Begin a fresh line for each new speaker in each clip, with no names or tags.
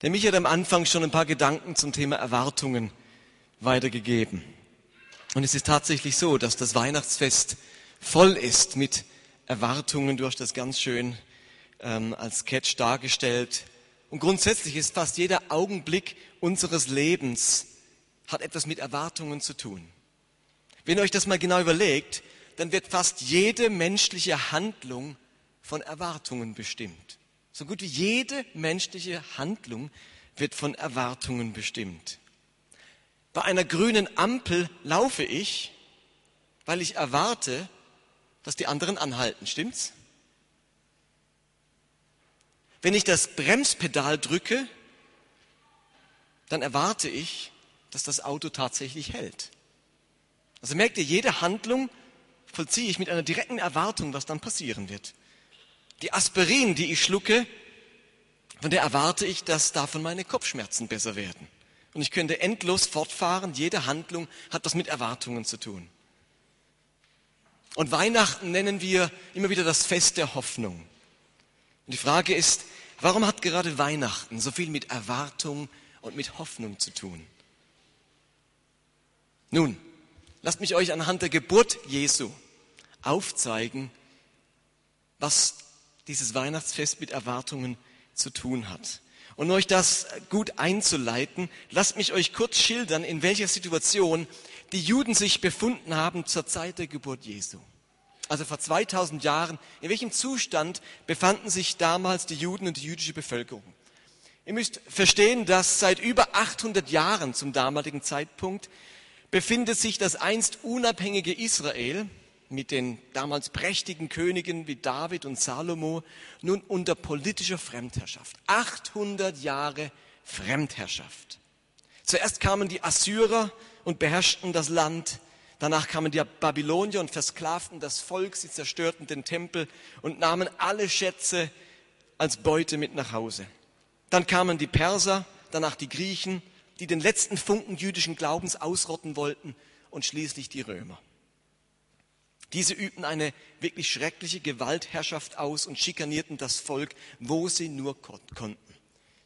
Der mich hat am Anfang schon ein paar Gedanken zum Thema Erwartungen weitergegeben. Und es ist tatsächlich so, dass das Weihnachtsfest voll ist mit Erwartungen. Du hast das ganz schön ähm, als Sketch dargestellt. Und grundsätzlich ist fast jeder Augenblick unseres Lebens hat etwas mit Erwartungen zu tun. Wenn ihr euch das mal genau überlegt, dann wird fast jede menschliche Handlung von Erwartungen bestimmt. So gut wie jede menschliche Handlung wird von Erwartungen bestimmt. Bei einer grünen Ampel laufe ich, weil ich erwarte, dass die anderen anhalten. Stimmt's? Wenn ich das Bremspedal drücke, dann erwarte ich, dass das Auto tatsächlich hält. Also merkt ihr, jede Handlung vollziehe ich mit einer direkten Erwartung, was dann passieren wird. Die Aspirin, die ich schlucke, von der erwarte ich, dass davon meine Kopfschmerzen besser werden. Und ich könnte endlos fortfahren. Jede Handlung hat was mit Erwartungen zu tun. Und Weihnachten nennen wir immer wieder das Fest der Hoffnung. Und die Frage ist, warum hat gerade Weihnachten so viel mit Erwartung und mit Hoffnung zu tun? Nun, lasst mich euch anhand der Geburt Jesu aufzeigen, was dieses Weihnachtsfest mit Erwartungen zu tun hat. Und um euch das gut einzuleiten, lasst mich euch kurz schildern, in welcher Situation die Juden sich befunden haben zur Zeit der Geburt Jesu. Also vor 2000 Jahren, in welchem Zustand befanden sich damals die Juden und die jüdische Bevölkerung? Ihr müsst verstehen, dass seit über 800 Jahren zum damaligen Zeitpunkt befindet sich das einst unabhängige Israel mit den damals prächtigen Königen wie David und Salomo nun unter politischer Fremdherrschaft. 800 Jahre Fremdherrschaft. Zuerst kamen die Assyrer und beherrschten das Land. Danach kamen die Babylonier und versklavten das Volk. Sie zerstörten den Tempel und nahmen alle Schätze als Beute mit nach Hause. Dann kamen die Perser, danach die Griechen, die den letzten Funken jüdischen Glaubens ausrotten wollten und schließlich die Römer. Diese übten eine wirklich schreckliche Gewaltherrschaft aus und schikanierten das Volk, wo sie nur konnten.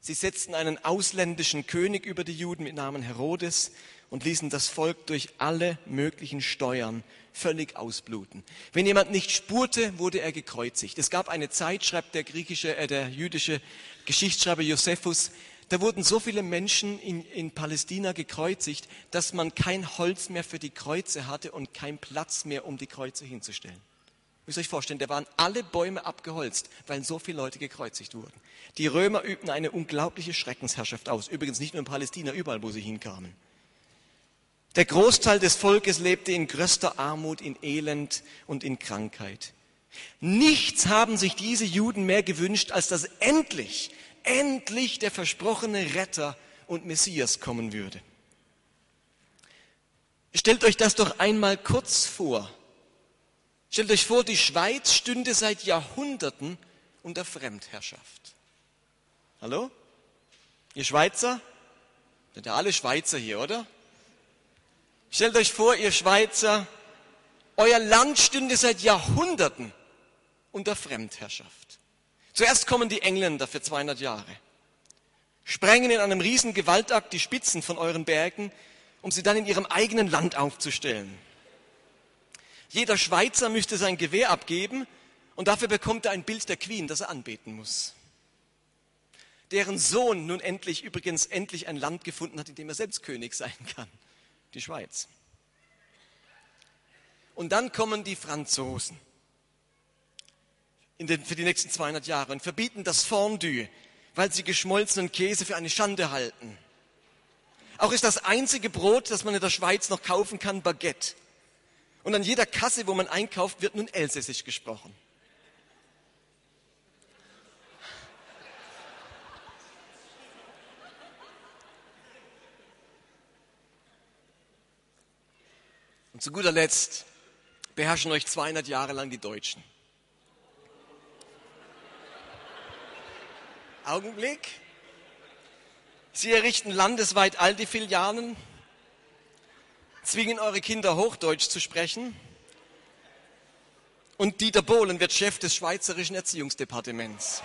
Sie setzten einen ausländischen König über die Juden mit Namen Herodes und ließen das Volk durch alle möglichen Steuern völlig ausbluten. Wenn jemand nicht spurte, wurde er gekreuzigt. Es gab eine Zeit, schreibt der griechische, äh, der jüdische Geschichtsschreiber Josephus, da wurden so viele Menschen in, in Palästina gekreuzigt, dass man kein Holz mehr für die Kreuze hatte und kein Platz mehr, um die Kreuze hinzustellen. Müsst ihr euch vorstellen, da waren alle Bäume abgeholzt, weil so viele Leute gekreuzigt wurden. Die Römer übten eine unglaubliche Schreckensherrschaft aus. Übrigens nicht nur in Palästina, überall, wo sie hinkamen. Der Großteil des Volkes lebte in größter Armut, in Elend und in Krankheit. Nichts haben sich diese Juden mehr gewünscht, als dass endlich endlich der versprochene Retter und Messias kommen würde. Stellt euch das doch einmal kurz vor. Stellt euch vor, die Schweiz stünde seit Jahrhunderten unter Fremdherrschaft. Hallo? Ihr Schweizer? Sind ja alle Schweizer hier, oder? Stellt euch vor, ihr Schweizer, euer Land stünde seit Jahrhunderten unter Fremdherrschaft. Zuerst kommen die Engländer für 200 Jahre, sprengen in einem riesen Gewaltakt die Spitzen von euren Bergen, um sie dann in ihrem eigenen Land aufzustellen. Jeder Schweizer müsste sein Gewehr abgeben und dafür bekommt er ein Bild der Queen, das er anbeten muss. Deren Sohn nun endlich, übrigens endlich ein Land gefunden hat, in dem er selbst König sein kann. Die Schweiz. Und dann kommen die Franzosen den, für die nächsten 200 Jahre und verbieten das Fondue, weil sie geschmolzenen Käse für eine Schande halten. Auch ist das einzige Brot, das man in der Schweiz noch kaufen kann, Baguette. Und an jeder Kasse, wo man einkauft, wird nun Elsässisch gesprochen. Und zu guter Letzt beherrschen euch 200 Jahre lang die Deutschen. Augenblick. Sie errichten landesweit all die Filialen, zwingen eure Kinder Hochdeutsch zu sprechen und Dieter Bohlen wird Chef des Schweizerischen Erziehungsdepartements.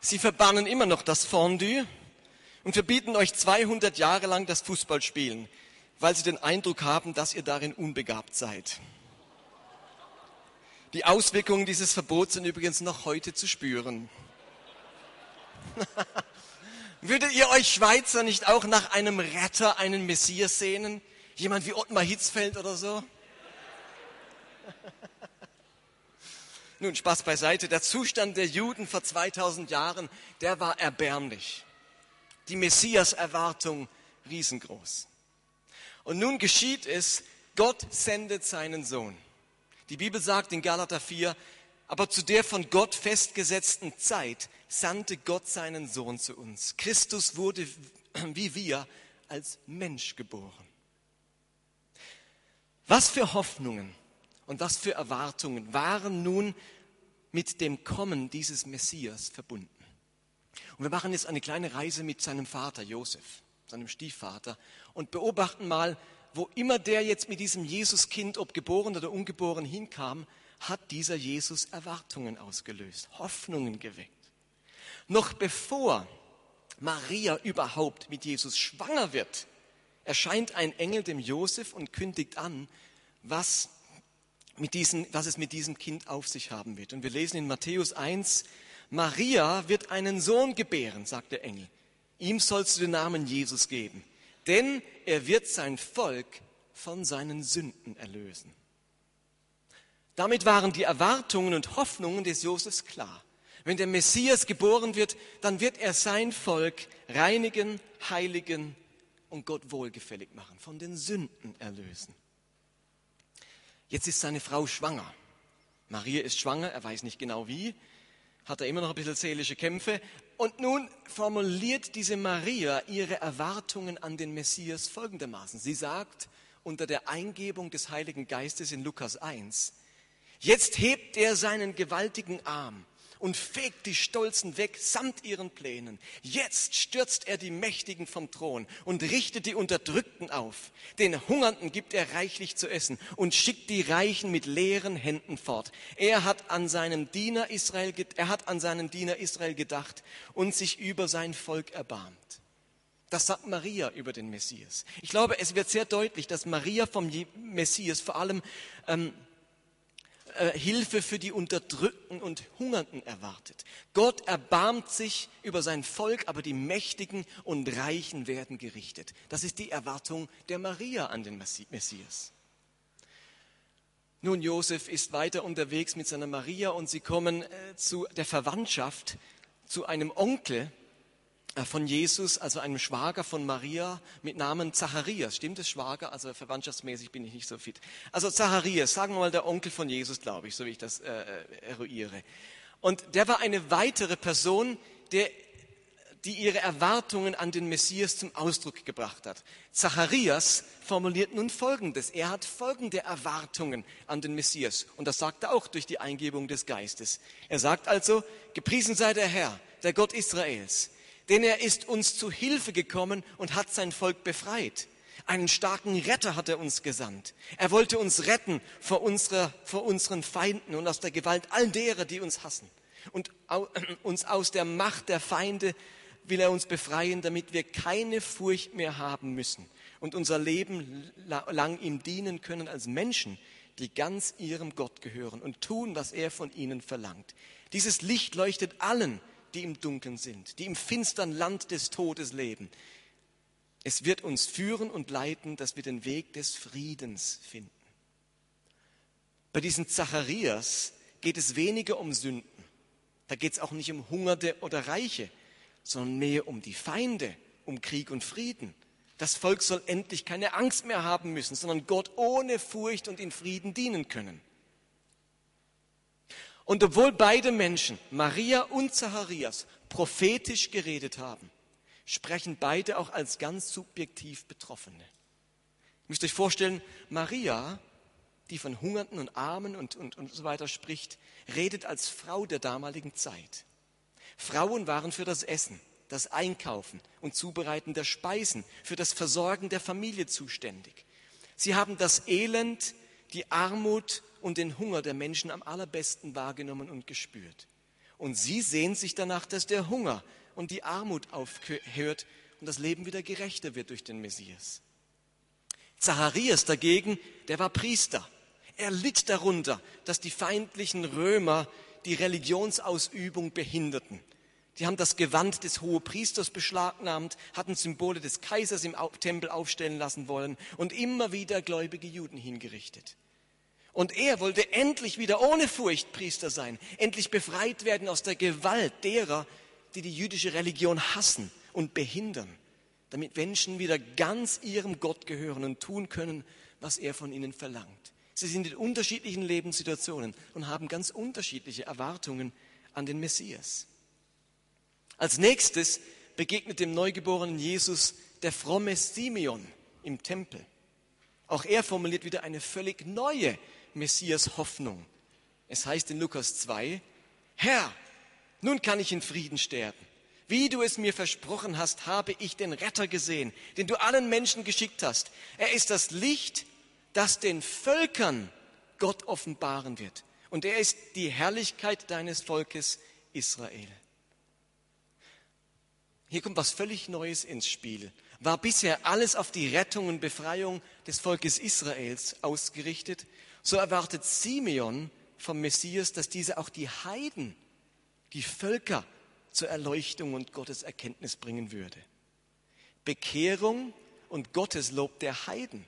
Sie verbannen immer noch das Fondue und verbieten euch 200 Jahre lang das Fußballspielen, weil sie den Eindruck haben, dass ihr darin unbegabt seid. Die Auswirkungen dieses Verbots sind übrigens noch heute zu spüren. Würdet ihr euch Schweizer nicht auch nach einem Retter, einen Messias sehnen? Jemand wie Ottmar Hitzfeld oder so? Nun, Spaß beiseite. Der Zustand der Juden vor 2000 Jahren, der war erbärmlich. Die Messias-Erwartung riesengroß. Und nun geschieht es, Gott sendet seinen Sohn. Die Bibel sagt in Galater 4, aber zu der von Gott festgesetzten Zeit sandte Gott seinen Sohn zu uns. Christus wurde wie wir als Mensch geboren. Was für Hoffnungen und was für Erwartungen waren nun mit dem Kommen dieses Messias verbunden? Und wir machen jetzt eine kleine Reise mit seinem Vater Josef, seinem Stiefvater, und beobachten mal, wo immer der jetzt mit diesem Jesuskind, ob geboren oder ungeboren, hinkam, hat dieser Jesus Erwartungen ausgelöst, Hoffnungen geweckt. Noch bevor Maria überhaupt mit Jesus schwanger wird, erscheint ein Engel dem Josef und kündigt an, was, mit diesem, was es mit diesem Kind auf sich haben wird. Und wir lesen in Matthäus 1, Maria wird einen Sohn gebären, sagt der Engel. Ihm sollst du den Namen Jesus geben, denn er wird sein Volk von seinen Sünden erlösen. Damit waren die Erwartungen und Hoffnungen des Josefs klar. Wenn der Messias geboren wird, dann wird er sein Volk reinigen, heiligen und Gott wohlgefällig machen, von den Sünden erlösen. Jetzt ist seine Frau schwanger. Maria ist schwanger, er weiß nicht genau wie, hat er immer noch ein bisschen seelische Kämpfe. Und nun formuliert diese Maria ihre Erwartungen an den Messias folgendermaßen. Sie sagt unter der Eingebung des Heiligen Geistes in Lukas 1, Jetzt hebt er seinen gewaltigen Arm und fegt die Stolzen weg samt ihren Plänen. Jetzt stürzt er die Mächtigen vom Thron und richtet die Unterdrückten auf. Den Hungernden gibt er reichlich zu essen und schickt die Reichen mit leeren Händen fort. Er hat an seinen Diener Israel, er hat an seinen Diener Israel gedacht und sich über sein Volk erbarmt. Das sagt Maria über den Messias. Ich glaube, es wird sehr deutlich, dass Maria vom Messias vor allem ähm, äh, Hilfe für die Unterdrückten und Hungernden erwartet. Gott erbarmt sich über sein Volk, aber die Mächtigen und Reichen werden gerichtet. Das ist die Erwartung der Maria an den Messias. Nun, Josef ist weiter unterwegs mit seiner Maria und sie kommen äh, zu der Verwandtschaft, zu einem Onkel von Jesus, also einem Schwager von Maria mit Namen Zacharias. Stimmt es, Schwager? Also verwandtschaftsmäßig bin ich nicht so fit. Also Zacharias, sagen wir mal der Onkel von Jesus, glaube ich, so wie ich das äh, äh, eruiere. Und der war eine weitere Person, der, die ihre Erwartungen an den Messias zum Ausdruck gebracht hat. Zacharias formuliert nun Folgendes. Er hat folgende Erwartungen an den Messias. Und das sagt er auch durch die Eingebung des Geistes. Er sagt also, gepriesen sei der Herr, der Gott Israels denn er ist uns zu Hilfe gekommen und hat sein Volk befreit. Einen starken Retter hat er uns gesandt. Er wollte uns retten vor, unserer, vor unseren Feinden und aus der Gewalt all derer, die uns hassen. Und uns aus der Macht der Feinde will er uns befreien, damit wir keine Furcht mehr haben müssen und unser Leben lang ihm dienen können als Menschen, die ganz ihrem Gott gehören und tun, was er von ihnen verlangt. Dieses Licht leuchtet allen, die im Dunkeln sind, die im finstern Land des Todes leben. Es wird uns führen und leiten, dass wir den Weg des Friedens finden. Bei diesen Zacharias geht es weniger um Sünden. Da geht es auch nicht um Hungerte oder Reiche, sondern mehr um die Feinde, um Krieg und Frieden. Das Volk soll endlich keine Angst mehr haben müssen, sondern Gott ohne Furcht und in Frieden dienen können. Und obwohl beide Menschen, Maria und Zacharias, prophetisch geredet haben, sprechen beide auch als ganz subjektiv Betroffene. Ihr müsst euch vorstellen, Maria, die von Hungernden und Armen und, und, und so weiter spricht, redet als Frau der damaligen Zeit. Frauen waren für das Essen, das Einkaufen und Zubereiten der Speisen, für das Versorgen der Familie zuständig. Sie haben das Elend, die Armut und den Hunger der Menschen am allerbesten wahrgenommen und gespürt. Und sie sehen sich danach, dass der Hunger und die Armut aufhört und das Leben wieder gerechter wird durch den Messias. Zacharias dagegen, der war Priester. Er litt darunter, dass die feindlichen Römer die Religionsausübung behinderten. Die haben das Gewand des Hohepriesters beschlagnahmt, hatten Symbole des Kaisers im Tempel aufstellen lassen wollen und immer wieder gläubige Juden hingerichtet. Und er wollte endlich wieder ohne Furcht Priester sein, endlich befreit werden aus der Gewalt derer, die die jüdische Religion hassen und behindern, damit Menschen wieder ganz ihrem Gott gehören und tun können, was er von ihnen verlangt. Sie sind in unterschiedlichen Lebenssituationen und haben ganz unterschiedliche Erwartungen an den Messias. Als nächstes begegnet dem neugeborenen Jesus der fromme Simeon im Tempel. Auch er formuliert wieder eine völlig neue Messias Hoffnung. Es heißt in Lukas 2, Herr, nun kann ich in Frieden sterben. Wie du es mir versprochen hast, habe ich den Retter gesehen, den du allen Menschen geschickt hast. Er ist das Licht, das den Völkern Gott offenbaren wird. Und er ist die Herrlichkeit deines Volkes Israel. Hier kommt was völlig Neues ins Spiel. War bisher alles auf die Rettung und Befreiung des Volkes Israels ausgerichtet, so erwartet Simeon vom Messias, dass dieser auch die Heiden die Völker zur Erleuchtung und Gottes Erkenntnis bringen würde. Bekehrung und Gotteslob der Heiden.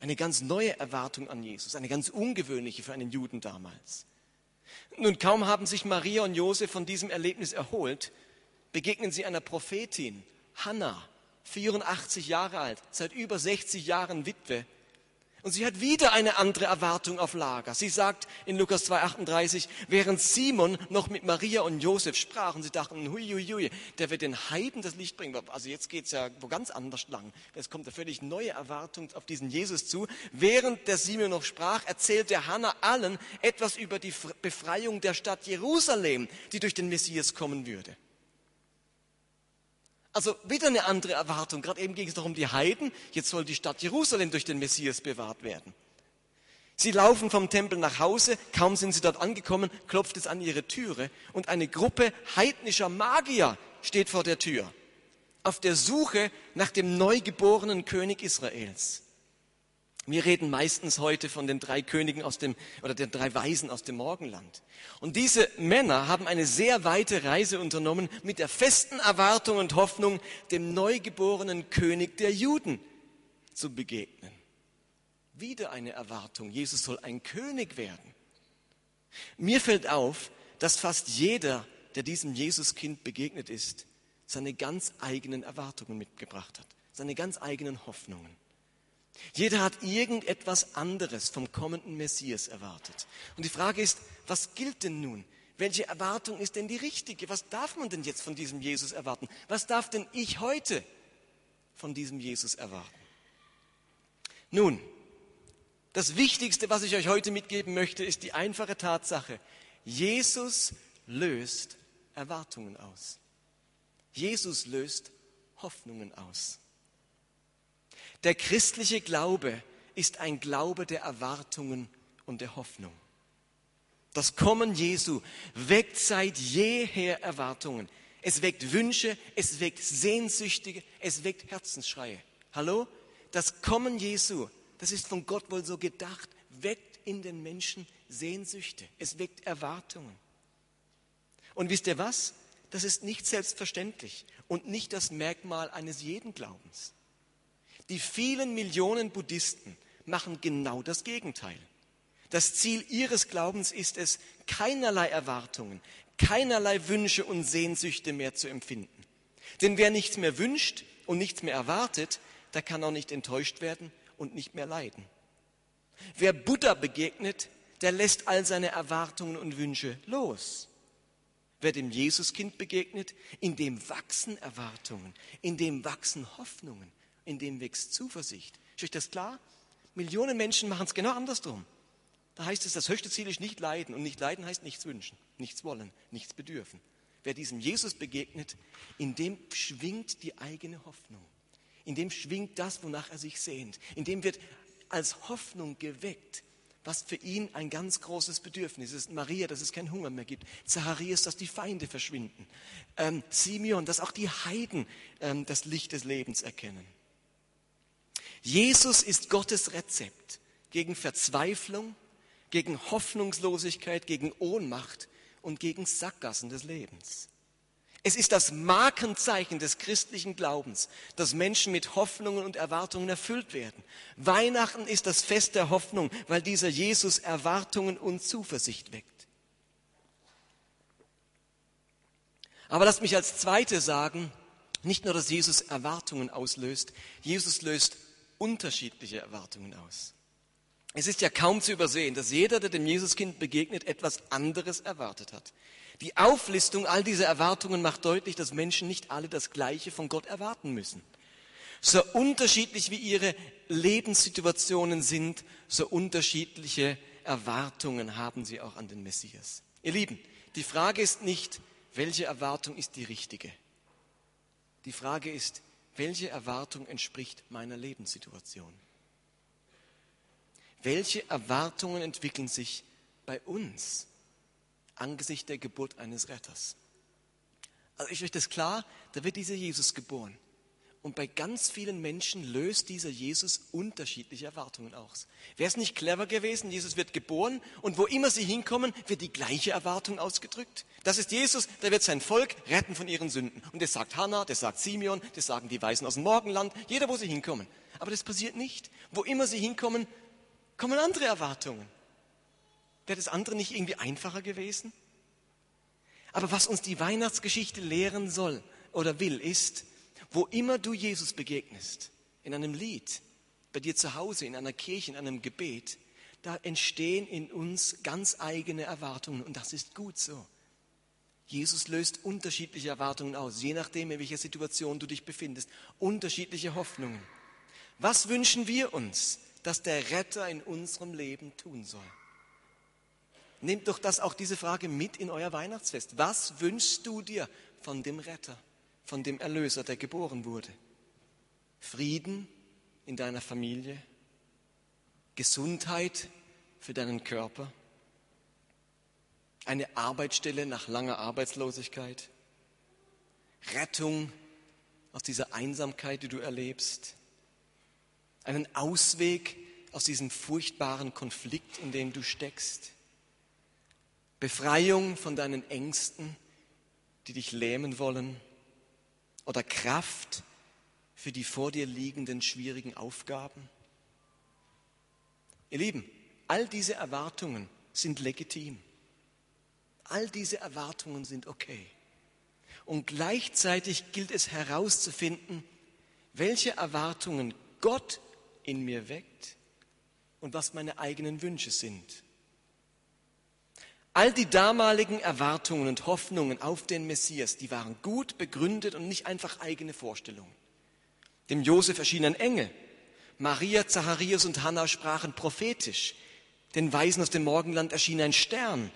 Eine ganz neue Erwartung an Jesus, eine ganz ungewöhnliche für einen Juden damals. Nun, kaum haben sich Maria und Josef von diesem Erlebnis erholt, begegnen sie einer Prophetin, Hannah, 84 Jahre alt, seit über 60 Jahren Witwe, und sie hat wieder eine andere Erwartung auf Lager. Sie sagt in Lukas 2,38, während Simon noch mit Maria und Josef sprach und sie dachten, hui, hui, hui, der wird den Heiden das Licht bringen. Also jetzt geht's ja wo ganz anders lang. Es kommt eine völlig neue Erwartung auf diesen Jesus zu. Während der Simon noch sprach, erzählte Hannah allen etwas über die Befreiung der Stadt Jerusalem, die durch den Messias kommen würde. Also wieder eine andere Erwartung. Gerade eben ging es noch um die Heiden. Jetzt soll die Stadt Jerusalem durch den Messias bewahrt werden. Sie laufen vom Tempel nach Hause, kaum sind sie dort angekommen, klopft es an ihre Türe und eine Gruppe heidnischer Magier steht vor der Tür, auf der Suche nach dem neugeborenen König Israels. Wir reden meistens heute von den drei Königen aus dem, oder den drei Weisen aus dem Morgenland. Und diese Männer haben eine sehr weite Reise unternommen mit der festen Erwartung und Hoffnung, dem neugeborenen König der Juden zu begegnen. Wieder eine Erwartung. Jesus soll ein König werden. Mir fällt auf, dass fast jeder, der diesem Jesuskind begegnet ist, seine ganz eigenen Erwartungen mitgebracht hat, seine ganz eigenen Hoffnungen. Jeder hat irgendetwas anderes vom kommenden Messias erwartet. Und die Frage ist, was gilt denn nun? Welche Erwartung ist denn die richtige? Was darf man denn jetzt von diesem Jesus erwarten? Was darf denn ich heute von diesem Jesus erwarten? Nun, das Wichtigste, was ich euch heute mitgeben möchte, ist die einfache Tatsache, Jesus löst Erwartungen aus. Jesus löst Hoffnungen aus. Der christliche Glaube ist ein Glaube der Erwartungen und der Hoffnung. Das Kommen Jesu weckt seit jeher Erwartungen. Es weckt Wünsche, es weckt Sehnsüchtige, es weckt Herzensschreie. Hallo? Das Kommen Jesu, das ist von Gott wohl so gedacht, weckt in den Menschen Sehnsüchte. Es weckt Erwartungen. Und wisst ihr was? Das ist nicht selbstverständlich und nicht das Merkmal eines jeden Glaubens. Die vielen Millionen Buddhisten machen genau das Gegenteil. Das Ziel ihres Glaubens ist es, keinerlei Erwartungen, keinerlei Wünsche und Sehnsüchte mehr zu empfinden. Denn wer nichts mehr wünscht und nichts mehr erwartet, der kann auch nicht enttäuscht werden und nicht mehr leiden. Wer Buddha begegnet, der lässt all seine Erwartungen und Wünsche los. Wer dem Jesuskind begegnet, in dem wachsen Erwartungen, in dem wachsen Hoffnungen, in dem wächst Zuversicht. Ist euch das klar? Millionen Menschen machen es genau andersrum. Da heißt es, das höchste Ziel ist nicht leiden. Und nicht leiden heißt nichts wünschen, nichts wollen, nichts bedürfen. Wer diesem Jesus begegnet, in dem schwingt die eigene Hoffnung. In dem schwingt das, wonach er sich sehnt. In dem wird als Hoffnung geweckt, was für ihn ein ganz großes Bedürfnis ist. Maria, dass es keinen Hunger mehr gibt. Zacharias, dass die Feinde verschwinden. Ähm, Simeon, dass auch die Heiden ähm, das Licht des Lebens erkennen. Jesus ist Gottes Rezept gegen Verzweiflung, gegen Hoffnungslosigkeit, gegen Ohnmacht und gegen Sackgassen des Lebens. Es ist das Markenzeichen des christlichen Glaubens, dass Menschen mit Hoffnungen und Erwartungen erfüllt werden. Weihnachten ist das Fest der Hoffnung, weil dieser Jesus Erwartungen und Zuversicht weckt. Aber lasst mich als Zweite sagen, nicht nur, dass Jesus Erwartungen auslöst, Jesus löst unterschiedliche Erwartungen aus. Es ist ja kaum zu übersehen, dass jeder, der dem Jesuskind begegnet, etwas anderes erwartet hat. Die Auflistung all dieser Erwartungen macht deutlich, dass Menschen nicht alle das Gleiche von Gott erwarten müssen. So unterschiedlich wie ihre Lebenssituationen sind, so unterschiedliche Erwartungen haben sie auch an den Messias. Ihr Lieben, die Frage ist nicht, welche Erwartung ist die richtige. Die Frage ist, welche Erwartung entspricht meiner Lebenssituation? Welche Erwartungen entwickeln sich bei uns? angesichts der Geburt eines Retters. Also ist euch das klar? Da wird dieser Jesus geboren. Und bei ganz vielen Menschen löst dieser Jesus unterschiedliche Erwartungen aus. Wäre es nicht clever gewesen, Jesus wird geboren und wo immer sie hinkommen, wird die gleiche Erwartung ausgedrückt? Das ist Jesus, der wird sein Volk retten von ihren Sünden. Und das sagt Hannah, das sagt Simeon, das sagen die Weisen aus dem Morgenland, jeder, wo sie hinkommen. Aber das passiert nicht. Wo immer sie hinkommen, kommen andere Erwartungen. Wäre das andere nicht irgendwie einfacher gewesen? Aber was uns die Weihnachtsgeschichte lehren soll oder will, ist, wo immer du Jesus begegnest, in einem Lied, bei dir zu Hause, in einer Kirche, in einem Gebet, da entstehen in uns ganz eigene Erwartungen und das ist gut so. Jesus löst unterschiedliche Erwartungen aus, je nachdem, in welcher Situation du dich befindest, unterschiedliche Hoffnungen. Was wünschen wir uns, dass der Retter in unserem Leben tun soll? Nehmt doch das auch diese Frage mit in euer Weihnachtsfest. Was wünschst du dir von dem Retter, von dem Erlöser, der geboren wurde? Frieden in deiner Familie, Gesundheit für deinen Körper, eine Arbeitsstelle nach langer Arbeitslosigkeit, Rettung aus dieser Einsamkeit, die du erlebst, einen Ausweg aus diesem furchtbaren Konflikt, in dem du steckst. Befreiung von deinen Ängsten, die dich lähmen wollen, oder Kraft für die vor dir liegenden schwierigen Aufgaben? Ihr Lieben, all diese Erwartungen sind legitim. All diese Erwartungen sind okay. Und gleichzeitig gilt es herauszufinden, welche Erwartungen Gott in mir weckt und was meine eigenen Wünsche sind. All die damaligen Erwartungen und Hoffnungen auf den Messias, die waren gut begründet und nicht einfach eigene Vorstellungen. Dem Josef erschien ein Engel. Maria, Zacharias und Hannah sprachen prophetisch. Den Weisen aus dem Morgenland erschien ein Stern.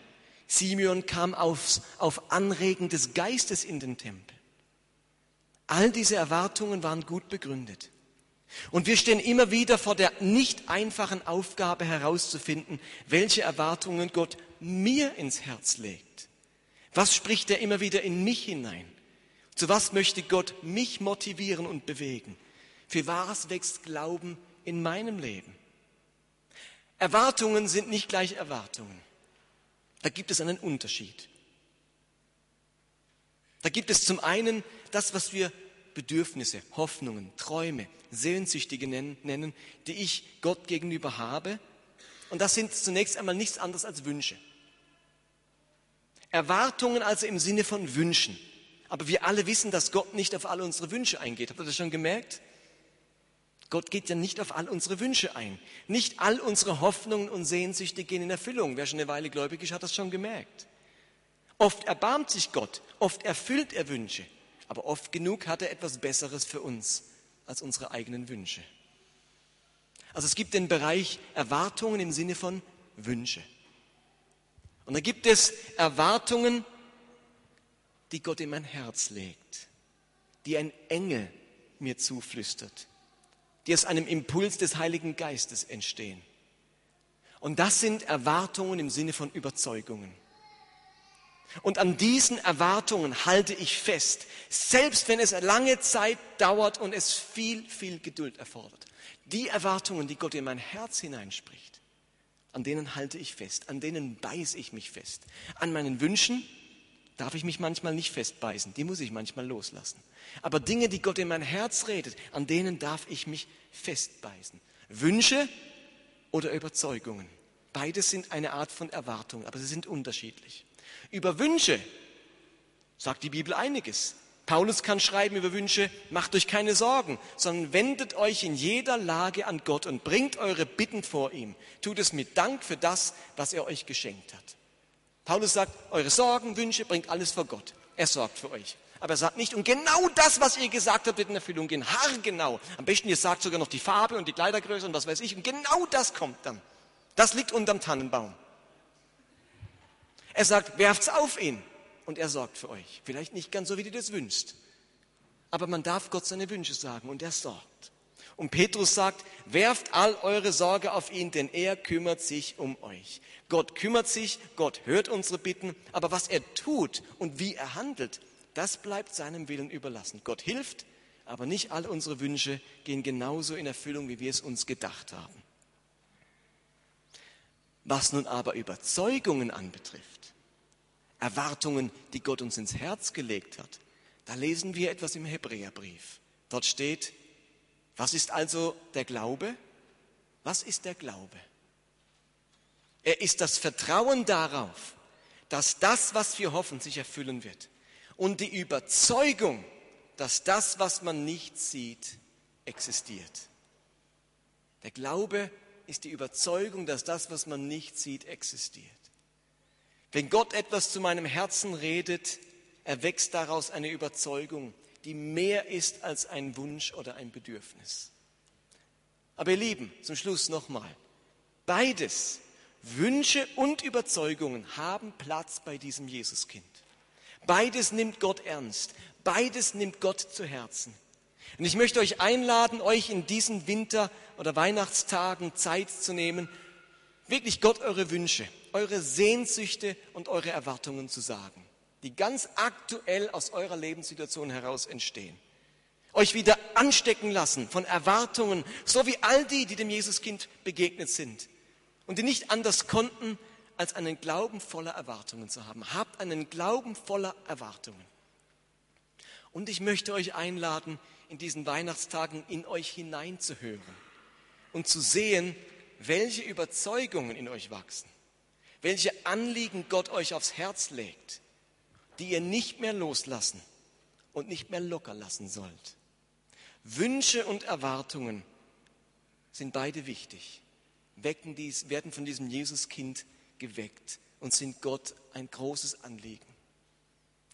Simeon kam aufs, auf Anregen des Geistes in den Tempel. All diese Erwartungen waren gut begründet. Und wir stehen immer wieder vor der nicht einfachen Aufgabe herauszufinden, welche Erwartungen Gott mir ins Herz legt. Was spricht er immer wieder in mich hinein? Zu was möchte Gott mich motivieren und bewegen? Für was wächst Glauben in meinem Leben? Erwartungen sind nicht gleich Erwartungen. Da gibt es einen Unterschied. Da gibt es zum einen das, was wir Bedürfnisse, Hoffnungen, Träume, Sehnsüchtige nennen, die ich Gott gegenüber habe. Und das sind zunächst einmal nichts anderes als Wünsche. Erwartungen also im Sinne von Wünschen. Aber wir alle wissen, dass Gott nicht auf alle unsere Wünsche eingeht. Habt ihr das schon gemerkt? Gott geht ja nicht auf all unsere Wünsche ein. Nicht all unsere Hoffnungen und Sehnsüchte gehen in Erfüllung. Wer schon eine Weile gläubig ist, hat das schon gemerkt. Oft erbarmt sich Gott, oft erfüllt er Wünsche, aber oft genug hat er etwas Besseres für uns als unsere eigenen Wünsche. Also es gibt den Bereich Erwartungen im Sinne von Wünsche. Und da gibt es Erwartungen, die Gott in mein Herz legt, die ein Engel mir zuflüstert, die aus einem Impuls des Heiligen Geistes entstehen. Und das sind Erwartungen im Sinne von Überzeugungen. Und an diesen Erwartungen halte ich fest, selbst wenn es lange Zeit dauert und es viel, viel Geduld erfordert. Die Erwartungen, die Gott in mein Herz hineinspricht, an denen halte ich fest, an denen beiße ich mich fest. An meinen Wünschen darf ich mich manchmal nicht festbeißen, die muss ich manchmal loslassen. Aber Dinge, die Gott in mein Herz redet, an denen darf ich mich festbeißen. Wünsche oder Überzeugungen. Beides sind eine Art von Erwartung, aber sie sind unterschiedlich. Über Wünsche sagt die Bibel einiges. Paulus kann schreiben über Wünsche, macht euch keine Sorgen, sondern wendet euch in jeder Lage an Gott und bringt eure Bitten vor ihm. Tut es mit Dank für das, was er euch geschenkt hat. Paulus sagt, eure Sorgen, Wünsche, bringt alles vor Gott. Er sorgt für euch. Aber er sagt nicht, und genau das, was ihr gesagt habt, wird in Erfüllung gehen. Haargenau. Am besten, ihr sagt sogar noch die Farbe und die Kleidergröße und was weiß ich. Und genau das kommt dann. Das liegt unterm Tannenbaum. Er sagt, werft's auf ihn und er sorgt für euch. Vielleicht nicht ganz so, wie du das wünschst. Aber man darf Gott seine Wünsche sagen und er sorgt. Und Petrus sagt, werft all eure Sorge auf ihn, denn er kümmert sich um euch. Gott kümmert sich, Gott hört unsere Bitten, aber was er tut und wie er handelt, das bleibt seinem Willen überlassen. Gott hilft, aber nicht all unsere Wünsche gehen genauso in Erfüllung, wie wir es uns gedacht haben. Was nun aber Überzeugungen anbetrifft, Erwartungen, die Gott uns ins Herz gelegt hat, da lesen wir etwas im Hebräerbrief. Dort steht, was ist also der Glaube? Was ist der Glaube? Er ist das Vertrauen darauf, dass das, was wir hoffen, sich erfüllen wird. Und die Überzeugung, dass das, was man nicht sieht, existiert. Der Glaube ist die Überzeugung, dass das, was man nicht sieht, existiert. Wenn Gott etwas zu meinem Herzen redet, erwächst daraus eine Überzeugung, die mehr ist als ein Wunsch oder ein Bedürfnis. Aber ihr Lieben, zum Schluss nochmal. Beides, Wünsche und Überzeugungen, haben Platz bei diesem Jesuskind. Beides nimmt Gott ernst. Beides nimmt Gott zu Herzen. Und ich möchte euch einladen, euch in diesen Winter- oder Weihnachtstagen Zeit zu nehmen, wirklich Gott eure Wünsche, eure Sehnsüchte und eure Erwartungen zu sagen, die ganz aktuell aus eurer Lebenssituation heraus entstehen. Euch wieder anstecken lassen von Erwartungen, so wie all die, die dem Jesuskind begegnet sind und die nicht anders konnten, als einen Glauben voller Erwartungen zu haben. Habt einen Glauben voller Erwartungen. Und ich möchte euch einladen, in diesen Weihnachtstagen in euch hineinzuhören und zu sehen, welche Überzeugungen in euch wachsen, welche Anliegen Gott euch aufs Herz legt, die ihr nicht mehr loslassen und nicht mehr locker lassen sollt. Wünsche und Erwartungen sind beide wichtig, wecken dies, werden von diesem Jesuskind geweckt und sind Gott ein großes Anliegen.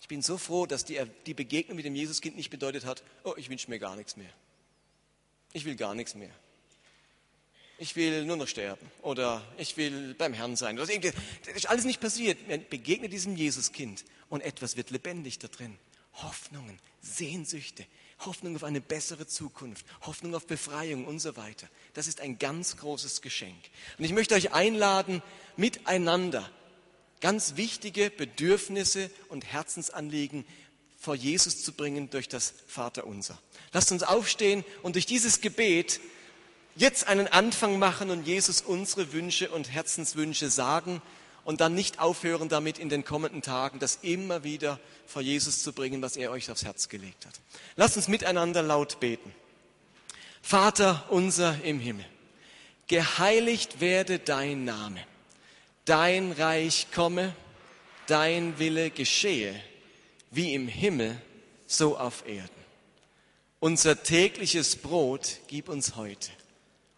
Ich bin so froh, dass die, die Begegnung mit dem Jesuskind nicht bedeutet hat, oh, ich wünsche mir gar nichts mehr. Ich will gar nichts mehr. Ich will nur noch sterben oder ich will beim Herrn sein. Das ist alles nicht passiert. Man begegnet diesem Jesuskind und etwas wird lebendig da drin. Hoffnungen, Sehnsüchte, Hoffnung auf eine bessere Zukunft, Hoffnung auf Befreiung und so weiter. Das ist ein ganz großes Geschenk. Und ich möchte euch einladen, miteinander ganz wichtige Bedürfnisse und Herzensanliegen vor Jesus zu bringen durch das Vaterunser. Lasst uns aufstehen und durch dieses Gebet jetzt einen Anfang machen und Jesus unsere Wünsche und Herzenswünsche sagen und dann nicht aufhören damit in den kommenden Tagen, das immer wieder vor Jesus zu bringen, was er euch aufs Herz gelegt hat. Lasst uns miteinander laut beten. Vater unser im Himmel, geheiligt werde dein Name dein Reich komme, dein Wille geschehe, wie im Himmel, so auf Erden. Unser tägliches Brot gib uns heute